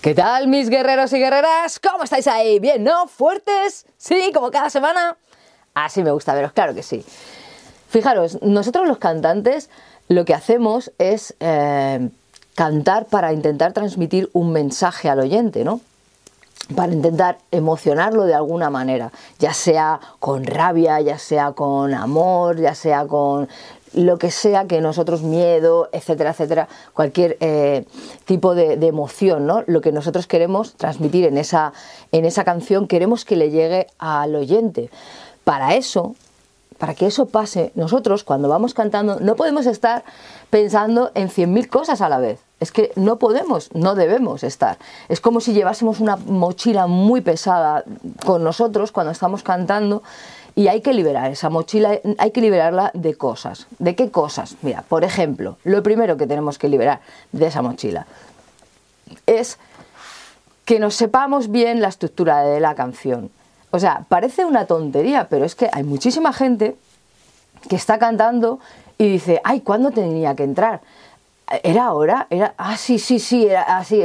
¿Qué tal mis guerreros y guerreras? ¿Cómo estáis ahí? ¿Bien, no? ¿Fuertes? ¿Sí? ¿Como cada semana? Así me gusta veros, claro que sí. Fijaros, nosotros los cantantes lo que hacemos es eh, cantar para intentar transmitir un mensaje al oyente, ¿no? Para intentar emocionarlo de alguna manera, ya sea con rabia, ya sea con amor, ya sea con lo que sea que nosotros, miedo, etcétera, etcétera, cualquier eh, tipo de, emoción, ¿no? Lo que nosotros queremos transmitir en esa, en esa canción, queremos que le llegue al oyente. Para eso, para que eso pase, nosotros cuando vamos cantando no podemos estar pensando en 100.000 cosas a la vez. Es que no podemos, no debemos estar. Es como si llevásemos una mochila muy pesada con nosotros cuando estamos cantando y hay que liberar esa mochila, hay que liberarla de cosas. ¿De qué cosas? Mira, por ejemplo, lo primero que tenemos que liberar de esa mochila es que nos sepamos bien la estructura de la canción. O sea, parece una tontería, pero es que hay muchísima gente que está cantando y dice, ay, ¿cuándo tenía que entrar? ¿Era ahora? ¿Era? Ah, sí, sí, sí, era así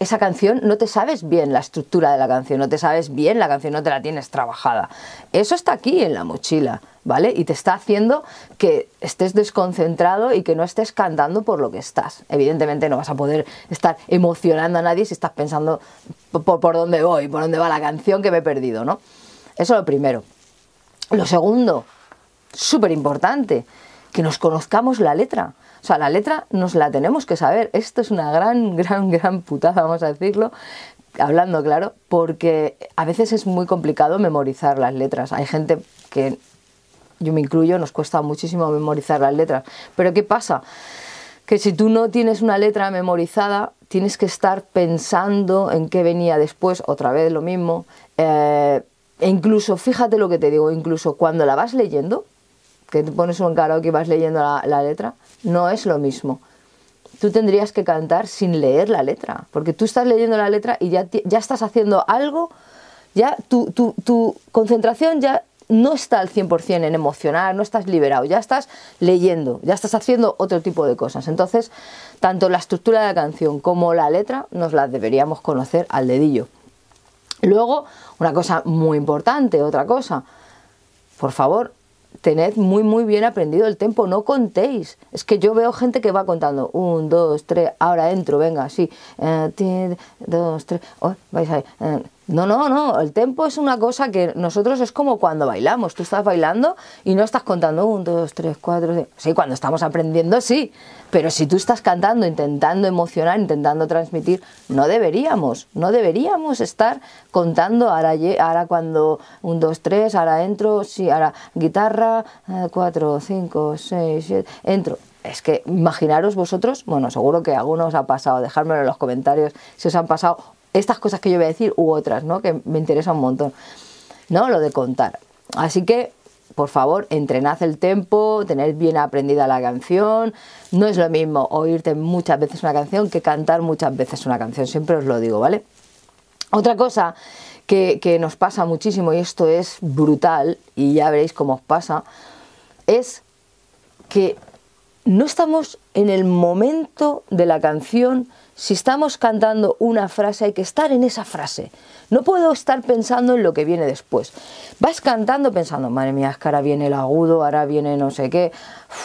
esa canción no te sabes bien la estructura de la canción, no te sabes bien la canción, no te la tienes trabajada. Eso está aquí en la mochila, ¿vale? Y te está haciendo que estés desconcentrado y que no estés cantando por lo que estás. Evidentemente no vas a poder estar emocionando a nadie si estás pensando por, dónde voy, por dónde va la canción que me he perdido, ¿no? Eso es lo primero. Lo segundo, súper importante, que nos conozcamos la letra. O sea, la letra nos la tenemos que saber. Esto es una gran, gran, gran putada, vamos a decirlo, hablando claro, porque a veces es muy complicado memorizar las letras. Hay gente que, yo me incluyo, nos cuesta muchísimo memorizar las letras. Pero ¿qué pasa? Que si tú no tienes una letra memorizada, tienes que estar pensando en qué venía después, otra vez lo mismo. Eh, e incluso, fíjate lo que te digo, incluso cuando la vas leyendo, que te pones un karaoke y vas leyendo la letra, no es lo mismo. Tú tendrías que cantar sin leer la letra, porque tú estás leyendo la letra y ya, ya estás haciendo algo, ya tu, tu, concentración ya no está al 100% en emocionar, no estás liberado, ya estás leyendo, ya estás haciendo otro tipo de cosas. Entonces, tanto la estructura de la canción como la letra nos las deberíamos conocer al dedillo. Luego, una cosa muy importante, otra cosa, por favor, tened muy muy bien aprendido el tempo, no contéis. Es que yo veo gente que va contando, un, dos, tres, ahora entro, venga, sí, eh, dos, tres, oh, vais a eh, no, no, no, el tempo es una cosa que nosotros es como cuando bailamos, tú estás bailando y no estás contando un, dos, tres, cuatro, sí, cuando estamos aprendiendo sí, pero si tú estás cantando, intentando emocionar, intentando transmitir, no deberíamos, no deberíamos estar contando ahora, ahora cuando un, dos, tres, ahora entro, sí, ahora guitarra, eh, cuatro, cinco, seis, siete, entro es que imaginaros vosotros, bueno, seguro que algunos os ha pasado, dejármelo en los comentarios si os han pasado estas cosas que yo voy a decir u otras, ¿no? Que me interesa un montón, ¿no? Lo de contar. Así que, por favor, entrenad el tempo, tened bien aprendida la canción. No es lo mismo oírte muchas veces una canción que cantar muchas veces una canción, siempre os lo digo, ¿vale? Otra cosa que, que nos pasa muchísimo, y esto es brutal, y ya veréis cómo os pasa, es que no estamos en el momento de la canción si estamos cantando una frase hay que estar en esa frase. No puedo estar pensando en lo que viene después. Vas cantando pensando, madre mía, es que ahora viene el agudo, ahora viene no sé qué,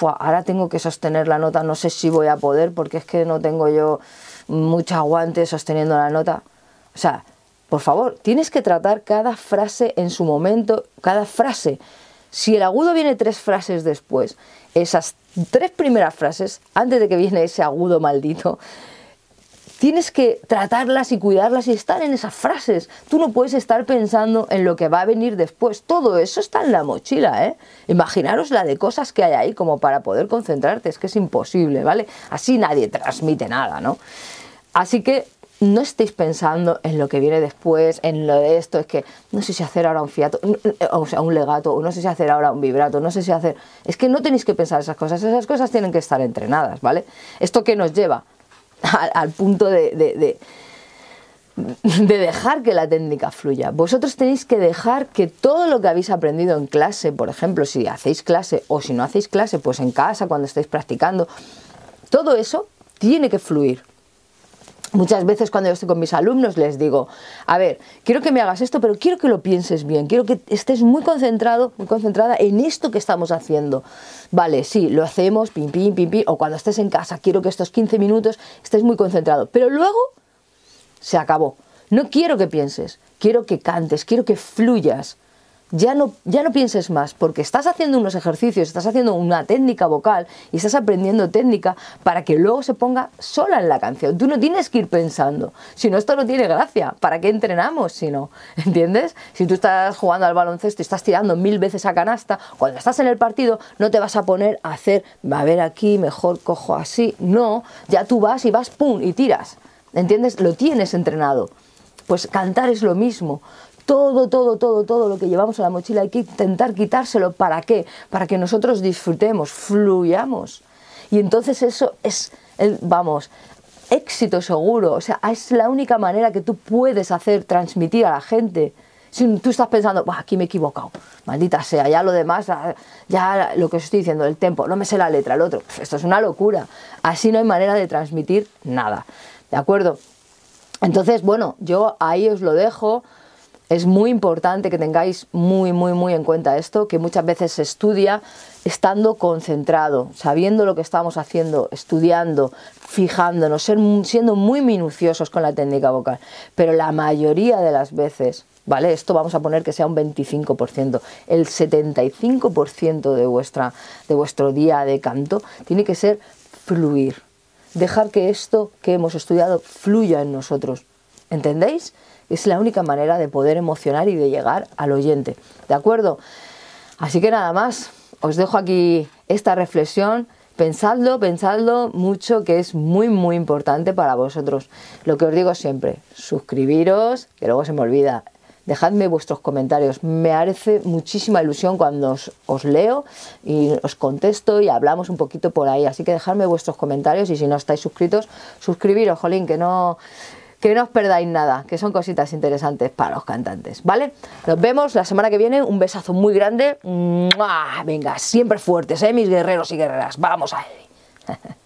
ahora tengo que sostener la nota, no sé si voy a poder porque es que no tengo yo mucho aguante sosteniendo la nota. O sea, por favor, tienes que tratar cada frase en su momento, cada frase. Si el agudo viene tres frases después, esas tres primeras frases, antes de que viene ese agudo maldito, tienes que tratarlas y cuidarlas y estar en esas frases. Tú no puedes estar pensando en lo que va a venir después. Todo eso está en la mochila, ¿eh? Imaginaros la de cosas que hay ahí como para poder concentrarte. Es que es imposible, ¿vale? Así nadie transmite nada, ¿no? Así que no estéis pensando en lo que viene después, en lo de esto, es que no sé si hacer ahora un fiato, o sea, un legato, o no sé si hacer ahora un vibrato, no sé si hacer... Es que no tenéis que pensar esas cosas, esas cosas tienen que estar entrenadas, ¿vale? ¿Esto qué nos lleva? al, punto de, de, de, dejar que la técnica fluya. Vosotros tenéis que dejar que todo lo que habéis aprendido en clase, por ejemplo, si hacéis clase o si no hacéis clase, pues en casa, cuando estáis practicando, todo eso tiene que fluir. Muchas veces cuando yo estoy con mis alumnos les digo, a ver, quiero que me hagas esto, pero quiero que lo pienses bien, quiero que estés muy concentrado, muy concentrada en esto que estamos haciendo. Vale, sí, lo hacemos, pim, pim, pim, pim, o cuando estés en casa, quiero que estos 15 minutos estés muy concentrado, pero luego se acabó. No quiero que pienses, quiero que cantes, quiero que fluyas ya no, ya no pienses más, porque estás haciendo unos ejercicios, estás haciendo una técnica vocal y estás aprendiendo técnica para que luego se ponga sola en la canción. Tú no tienes que ir pensando, si no esto no tiene gracia, ¿para qué entrenamos si no? ¿Entiendes? Si tú estás jugando al baloncesto y estás tirando mil veces a canasta, cuando estás en el partido no te vas a poner a hacer, a ver aquí, mejor cojo así, no, ya tú vas y vas, ¡pum! y tiras. ¿Entiendes? Lo tienes entrenado. Pues cantar es lo mismo todo, todo, todo, todo lo que llevamos a la mochila hay que intentar quitárselo. ¿Para qué? Para que nosotros disfrutemos, fluyamos. Y entonces eso es, vamos, éxito seguro. O sea, es la única manera que tú puedes hacer, transmitir a la gente. Si tú estás pensando, aquí me he equivocado, maldita sea, ya lo demás, ya lo que os estoy diciendo, el tempo, no me sé la letra, el otro, esto es una locura. Así no hay manera de transmitir nada. ¿De acuerdo? Entonces, bueno, yo ahí os lo dejo. Es muy importante que tengáis muy, muy, muy en cuenta esto, que muchas veces se estudia estando concentrado, sabiendo lo que estamos haciendo, estudiando, fijándonos, siendo muy minuciosos con la técnica vocal. Pero la mayoría de las veces, ¿vale? Esto vamos a poner que sea un 25%. El 75% de, vuestra, de vuestro día de canto tiene que ser fluir. Dejar que esto que hemos estudiado fluya en nosotros. ¿Entendéis? Es la única manera de poder emocionar y de llegar al oyente. ¿De acuerdo? Así que nada más, os dejo aquí esta reflexión. Pensadlo, pensadlo mucho, que es muy, muy importante para vosotros. Lo que os digo siempre, suscribiros, que luego se me olvida. Dejadme vuestros comentarios. Me hace muchísima ilusión cuando os, os, leo y os contesto y hablamos un poquito por ahí. Así que dejadme vuestros comentarios y si no estáis suscritos, suscribiros, jolín, que no, que no os perdáis nada, que son cositas interesantes para los cantantes, ¿vale? Nos vemos la semana que viene, un besazo muy grande. Venga, siempre fuertes, ¿eh? Mis guerreros y guerreras. Vamos a.